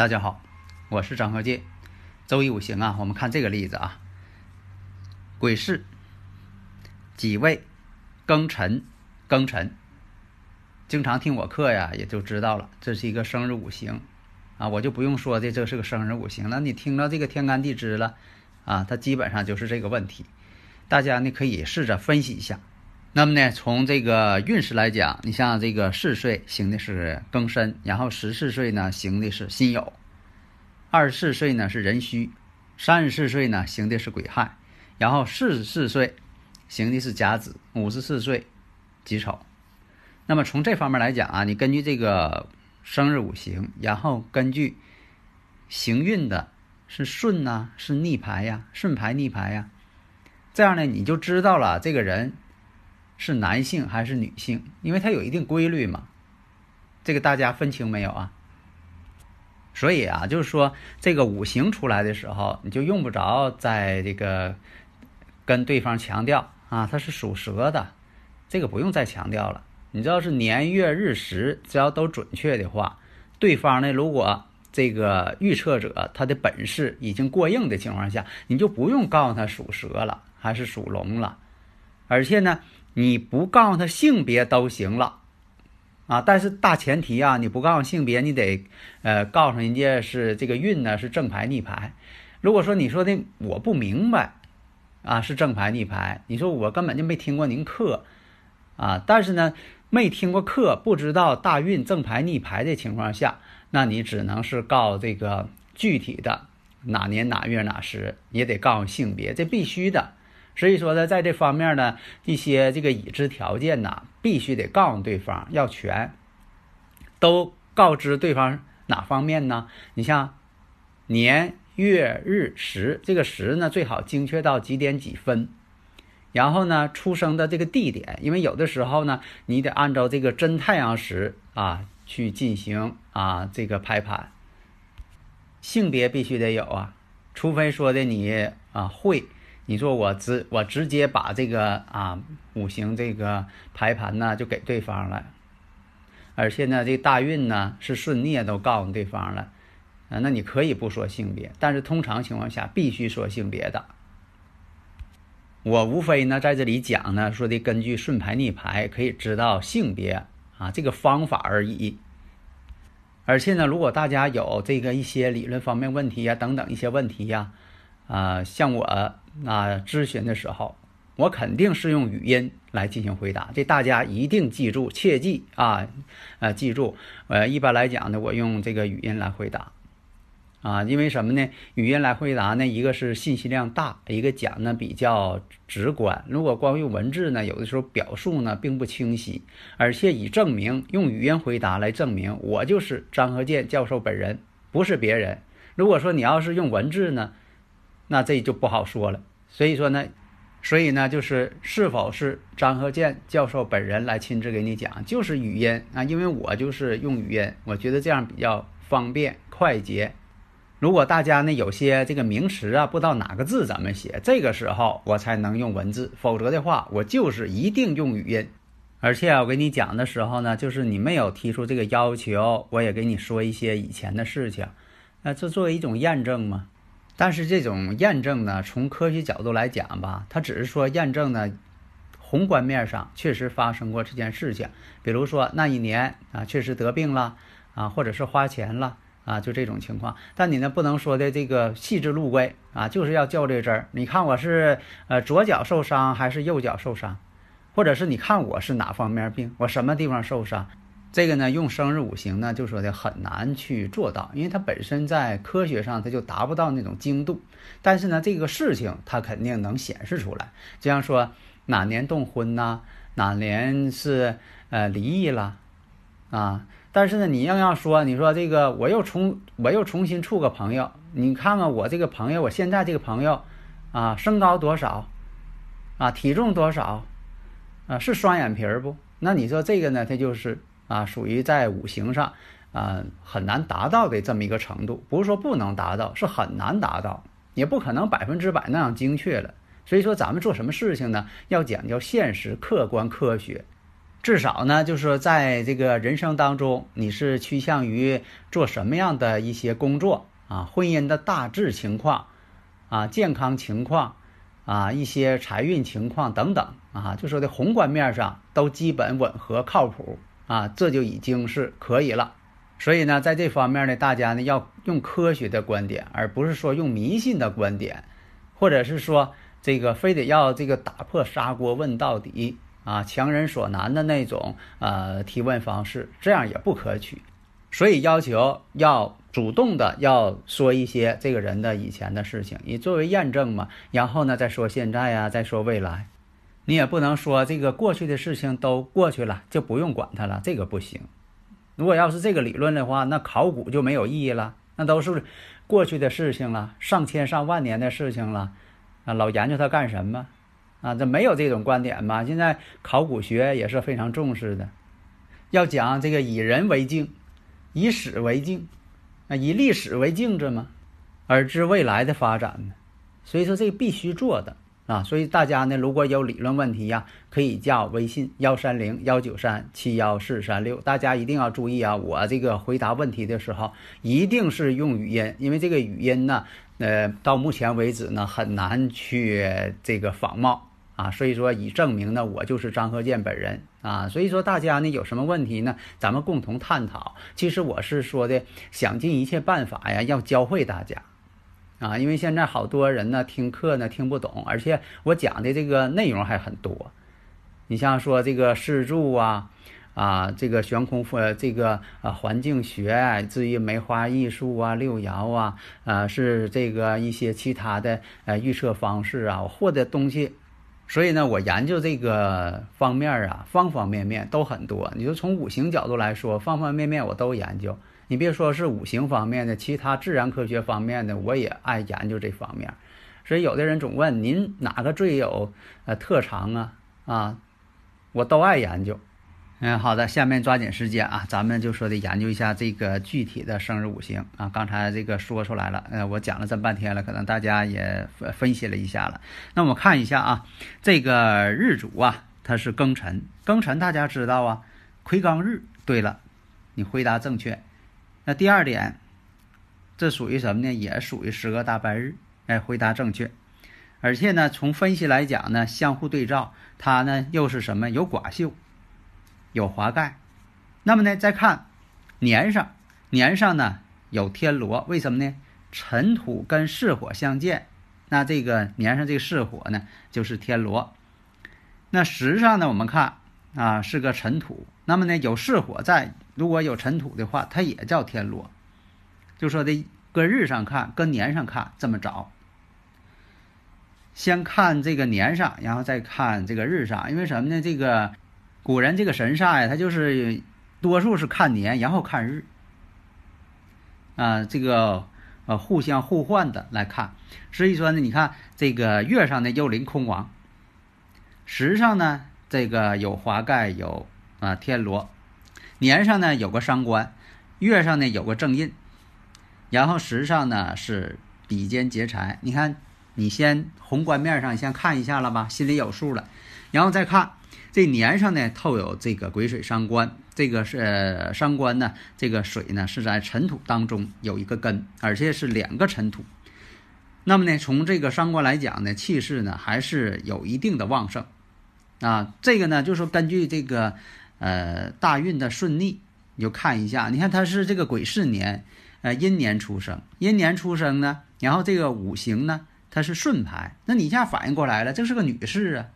大家好，我是张和介。周易五行啊，我们看这个例子啊，癸巳、己未、庚辰、庚辰。经常听我课呀，也就知道了，这是一个生日五行啊，我就不用说的，这是个生日五行了。你听到这个天干地支了啊，它基本上就是这个问题。大家呢可以试着分析一下。那么呢，从这个运势来讲，你像这个四岁行的是庚申，然后十四岁呢行的是辛酉，二十四岁呢是壬戌，三十四岁呢行的是癸亥，然后四十四岁行的是甲子，五十四岁己丑。那么从这方面来讲啊，你根据这个生日五行，然后根据行运的是顺呐，是逆排呀，顺排逆排呀，这样呢你就知道了这个人。是男性还是女性？因为它有一定规律嘛，这个大家分清没有啊？所以啊，就是说这个五行出来的时候，你就用不着在这个跟对方强调啊，他是属蛇的，这个不用再强调了。你知道是年月日时，只要都准确的话，对方呢，如果这个预测者他的本事已经过硬的情况下，你就不用告诉他属蛇了还是属龙了，而且呢。你不告诉他性别都行了，啊，但是大前提啊，你不告诉性别，你得呃告诉人家是这个运呢是正牌逆牌。如果说你说的我不明白，啊是正牌逆牌，你说我根本就没听过您课，啊，但是呢没听过课，不知道大运正牌逆牌的情况下，那你只能是告这个具体的哪年哪月哪时，也得告诉性别，这必须的。所以说呢，在这方面呢，一些这个已知条件呢，必须得告诉对方要全，都告知对方哪方面呢？你像年月日时，这个时呢最好精确到几点几分，然后呢出生的这个地点，因为有的时候呢，你得按照这个真太阳时啊去进行啊这个排盘。性别必须得有啊，除非说的你啊会。你说我直我直接把这个啊五行这个排盘呢就给对方了，而且呢这大运呢是顺逆都告诉对方了，啊那你可以不说性别，但是通常情况下必须说性别的。我无非呢在这里讲呢说的根据顺排逆排可以知道性别啊这个方法而已，而且呢如果大家有这个一些理论方面问题呀等等一些问题呀。啊，像我啊咨询的时候，我肯定是用语音来进行回答，这大家一定记住，切记啊，呃，记住，呃，一般来讲呢，我用这个语音来回答，啊，因为什么呢？语音来回答呢，一个是信息量大，一个讲呢比较直观。如果光用文字呢，有的时候表述呢并不清晰，而且以证明用语音回答来证明我就是张和建教授本人，不是别人。如果说你要是用文字呢？那这就不好说了，所以说呢，所以呢，就是是否是张和建教授本人来亲自给你讲，就是语音啊，因为我就是用语音，我觉得这样比较方便快捷。如果大家呢有些这个名词啊不知道哪个字怎么写，这个时候我才能用文字，否则的话我就是一定用语音。而且我给你讲的时候呢，就是你没有提出这个要求，我也给你说一些以前的事情，那这作为一种验证嘛。但是这种验证呢，从科学角度来讲吧，它只是说验证呢，宏观面上确实发生过这件事情，比如说那一年啊，确实得病了啊，或者是花钱了啊，就这种情况。但你呢，不能说的这个细致入微啊，就是要较这针儿。你看我是呃左脚受伤还是右脚受伤，或者是你看我是哪方面病，我什么地方受伤，这个呢，用生日五行呢，就说的很难去做到，因为它本身在科学上它就达不到那种精度。但是呢，这个事情它肯定能显示出来，就像说哪年动婚呐，哪年是呃离异了，啊。但是呢，你硬要说，你说这个我又重我又重新处个朋友，你看看我这个朋友，我现在这个朋友，啊，身高多少，啊，体重多少，啊，是双眼皮儿不？那你说这个呢，它就是。啊，属于在五行上，啊，很难达到的这么一个程度。不是说不能达到，是很难达到，也不可能百分之百那样精确了。所以说，咱们做什么事情呢，要讲究现实、客观、科学。至少呢，就是说，在这个人生当中，你是趋向于做什么样的一些工作啊？婚姻的大致情况，啊，健康情况，啊，一些财运情况等等啊，就说的宏观面上都基本吻合、靠谱。啊，这就已经是可以了。所以呢，在这方面呢，大家呢要用科学的观点，而不是说用迷信的观点，或者是说这个非得要这个打破砂锅问到底啊，强人所难的那种呃提问方式，这样也不可取。所以要求要主动的要说一些这个人的以前的事情，以作为验证嘛。然后呢，再说现在呀，再说未来。你也不能说这个过去的事情都过去了就不用管它了，这个不行。如果要是这个理论的话，那考古就没有意义了，那都是过去的事情了，上千上万年的事情了，啊，老研究它干什么？啊，这没有这种观点吧？现在考古学也是非常重视的，要讲这个以人为镜，以史为镜，啊，以历史为镜子嘛，而知未来的发展呢。所以说，这必须做的。啊，所以大家呢，如果有理论问题呀，可以加微信幺三零幺九三七幺四三六。大家一定要注意啊，我这个回答问题的时候一定是用语音，因为这个语音呢，呃，到目前为止呢很难去这个仿冒啊。所以说，以证明呢，我就是张鹤健本人啊。所以说，大家呢有什么问题呢，咱们共同探讨。其实我是说的，想尽一切办法呀，要教会大家。啊，因为现在好多人呢听课呢听不懂，而且我讲的这个内容还很多。你像说这个四柱啊，啊，这个悬空呃，这个啊环境学，至于梅花易数啊、六爻啊，啊是这个一些其他的呃预测方式啊，获得东西，所以呢，我研究这个方面啊，方方面面都很多。你就从五行角度来说，方方面面我都研究。你别说是五行方面的，其他自然科学方面的，我也爱研究这方面。所以有的人总问您哪个最有呃特长啊？啊，我都爱研究。嗯，好的，下面抓紧时间啊，咱们就说的研究一下这个具体的生日五行啊。刚才这个说出来了，呃，我讲了这么半天了，可能大家也分析了一下了。那我们看一下啊，这个日主啊，它是庚辰，庚辰大家知道啊，癸刚日。对了，你回答正确。那第二点，这属于什么呢？也属于十个大半日。哎，回答正确。而且呢，从分析来讲呢，相互对照，它呢又是什么？有寡秀，有华盖。那么呢，再看年上，年上呢有天罗，为什么呢？尘土跟巳火相见，那这个年上这个巳火呢就是天罗。那时上呢，我们看啊是个尘土，那么呢有巳火在。如果有尘土的话，它也叫天罗。就说的搁日上看，搁年上看，这么找。先看这个年上，然后再看这个日上，因为什么呢？这个古人这个神煞呀，他就是多数是看年，然后看日。啊，这个呃互相互换的来看。所以说呢，你看这个月上的幽灵空亡，时上呢这个有华盖，有啊天罗。年上呢有个伤官，月上呢有个正印，然后时上呢是比肩劫财。你看，你先宏观面上先看一下了吧，心里有数了，然后再看这年上呢透有这个癸水伤官，这个是伤官呢，这个水呢是在尘土当中有一个根，而且是两个尘土。那么呢，从这个伤官来讲呢，气势呢还是有一定的旺盛啊。这个呢就是根据这个。呃，大运的顺利，你就看一下。你看他是这个癸巳年，呃，阴年出生，阴年出生呢，然后这个五行呢，它是顺排，那你一下反应过来了，这是个女士啊。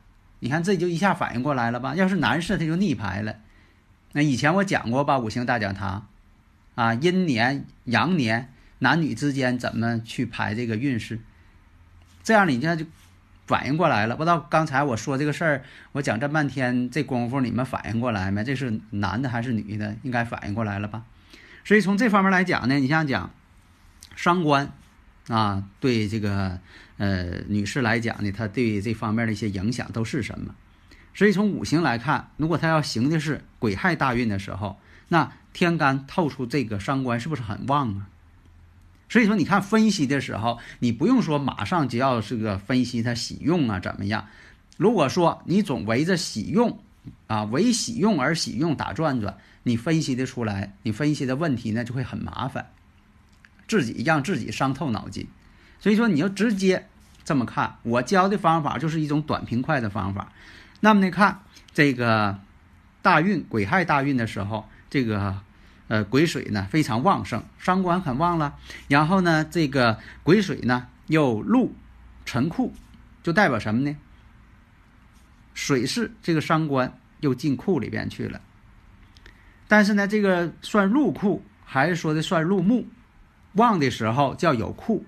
你看这就一下反应过来了吧？要是男士，他就逆排了。那以前我讲过吧，五行大讲堂，啊，阴年、阳年，男女之间怎么去排这个运势？这样你这就反应过来了。不知道刚才我说这个事儿，我讲这半天这功夫，你们反应过来没？这是男的还是女的？应该反应过来了吧？所以从这方面来讲呢，你像讲伤官啊，对这个呃女士来讲呢，她对这方面的一些影响都是什么？所以从五行来看，如果她要行的是癸亥大运的时候，那天干透出这个伤官是不是很旺啊？所以说，你看分析的时候，你不用说马上就要这个分析它喜用啊怎么样？如果说你总围着喜用啊，为喜用而喜用打转转，你分析的出来，你分析的问题呢就会很麻烦，自己让自己伤透脑筋。所以说，你要直接这么看，我教的方法就是一种短平快的方法。那么呢，看这个大运癸亥大运的时候，这个呃癸水呢非常旺盛，伤官很旺了。然后呢，这个癸水呢又入辰库，就代表什么呢？水是这个伤官又进库里边去了。但是呢，这个算入库还是说的算入木？旺的时候叫有库，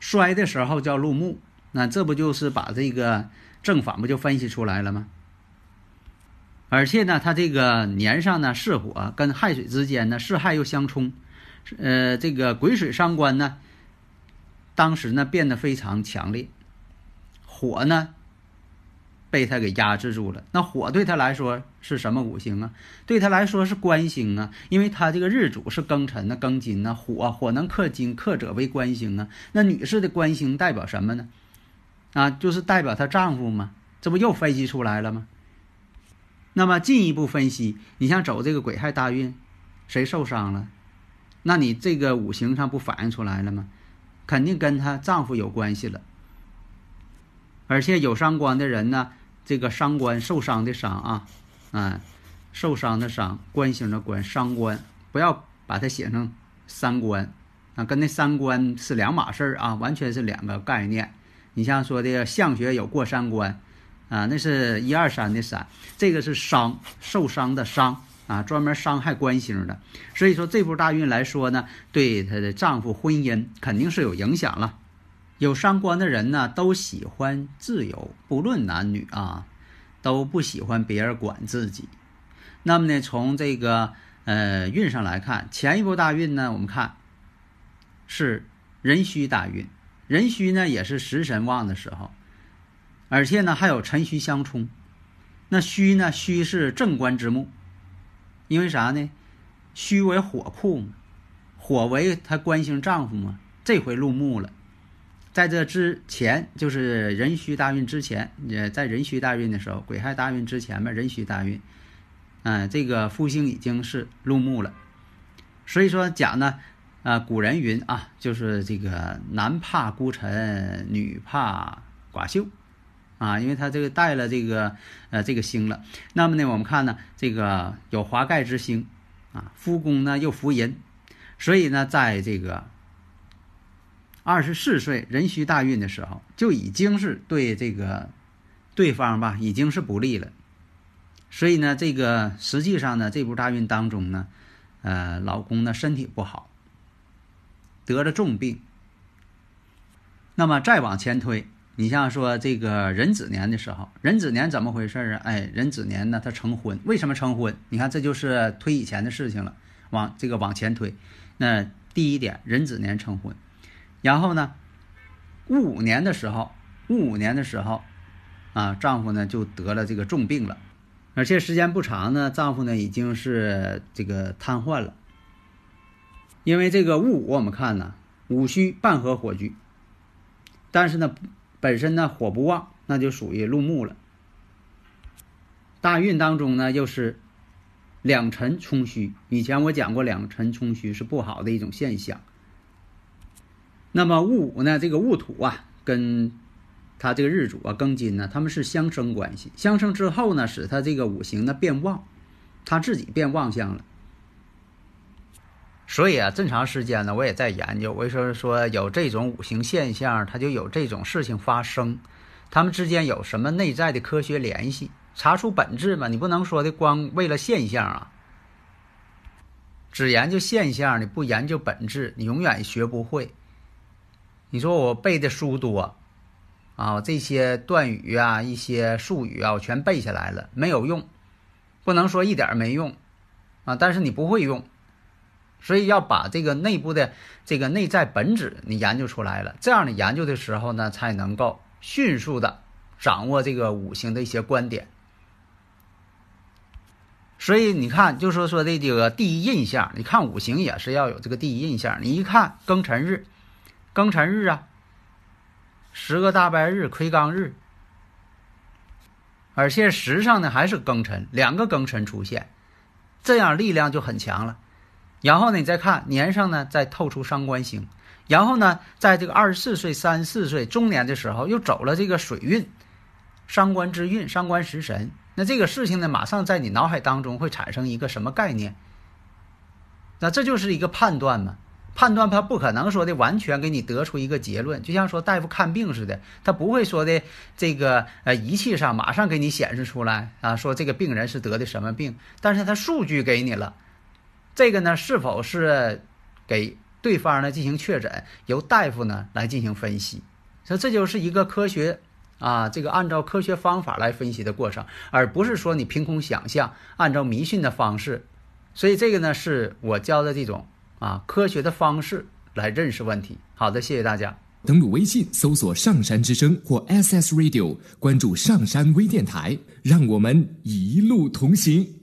衰的时候叫入木。那这不就是把这个？正反不就分析出来了吗？而且呢，它这个年上呢是火，跟亥水之间呢是亥又相冲，呃，这个癸水伤官呢，当时呢变得非常强烈，火呢被他给压制住了。那火对他来说是什么五行啊？对他来说是官星啊，因为他这个日主是庚辰呢，庚金呢，火火能克金，克者为官星啊。那女士的官星代表什么呢？啊，就是代表她丈夫嘛，这不又分析出来了吗？那么进一步分析，你像走这个癸亥大运，谁受伤了？那你这个五行上不反映出来了吗？肯定跟她丈夫有关系了。而且有伤官的人呢，这个伤官受伤的伤啊，啊，受伤的伤，官星的官，伤官，不要把它写成三官啊，跟那三官是两码事儿啊，完全是两个概念。你像说的相学有过三关，啊，那是一二三的三，这个是伤受伤的伤啊，专门伤害官星的。所以说这部大运来说呢，对她的丈夫婚姻肯定是有影响了。有伤官的人呢，都喜欢自由，不论男女啊，都不喜欢别人管自己。那么呢，从这个呃运上来看，前一部大运呢，我们看是壬戌大运。壬戌呢也是食神旺的时候，而且呢还有辰戌相冲。那戌呢，戌是正官之木，因为啥呢？戌为火库嘛，火为他官星丈夫嘛。这回入木了，在这之前就是壬戌大运之前，也，在壬戌大运的时候，癸亥大运之前嘛，壬戌大运，嗯，这个夫星已经是入木了，所以说讲呢。啊，古人云啊，就是这个男怕孤臣，女怕寡秀，啊，因为他这个带了这个呃这个星了。那么呢，我们看呢，这个有华盖之星，啊，夫宫呢又福银，所以呢，在这个二十四岁壬戌大运的时候，就已经是对这个对方吧，已经是不利了。所以呢，这个实际上呢，这部大运当中呢，呃，老公呢身体不好。得了重病，那么再往前推，你像说这个壬子年的时候，壬子年怎么回事啊？哎，壬子年呢，他成婚，为什么成婚？你看这就是推以前的事情了，往这个往前推。那第一点，壬子年成婚，然后呢，戊午年的时候，戊午年的时候，啊，丈夫呢就得了这个重病了，而且时间不长呢，丈夫呢已经是这个瘫痪了。因为这个戊午，我们看呢，午戌半合火局，但是呢，本身呢火不旺，那就属于入木了。大运当中呢，又是两辰冲虚。以前我讲过，两辰冲虚是不好的一种现象。那么戊午呢，这个戊土啊，跟他这个日主啊庚金呢，他们是相生关系。相生之后呢，使他这个五行呢变旺，他自己变旺相了。所以啊，这么长时间呢，我也在研究。为什么说有这种五行现象，它就有这种事情发生？他们之间有什么内在的科学联系？查出本质嘛，你不能说的光为了现象啊，只研究现象，你不研究本质，你永远学不会。你说我背的书多啊，这些断语啊、一些术语啊，我全背下来了，没有用，不能说一点没用啊，但是你不会用。所以要把这个内部的这个内在本质你研究出来了，这样你研究的时候呢，才能够迅速的掌握这个五行的一些观点。所以你看，就说说的这个第一印象，你看五行也是要有这个第一印象。你一看庚辰日，庚辰日啊，十个大白日魁罡日，而且时上呢还是庚辰，两个庚辰出现，这样力量就很强了。然后呢，你再看年上呢，再透出伤官星，然后呢，在这个二十四岁、三十四岁中年的时候，又走了这个水运，伤官之运，伤官食神。那这个事情呢，马上在你脑海当中会产生一个什么概念？那这就是一个判断嘛？判断他不可能说的完全给你得出一个结论，就像说大夫看病似的，他不会说的这个呃仪器上马上给你显示出来啊，说这个病人是得的什么病，但是他数据给你了。这个呢，是否是给对方呢进行确诊，由大夫呢来进行分析？所以这就是一个科学啊，这个按照科学方法来分析的过程，而不是说你凭空想象，按照迷信的方式。所以这个呢，是我教的这种啊科学的方式来认识问题。好的，谢谢大家。登录微信搜索“上山之声”或 SS Radio，关注上山微电台，让我们一路同行。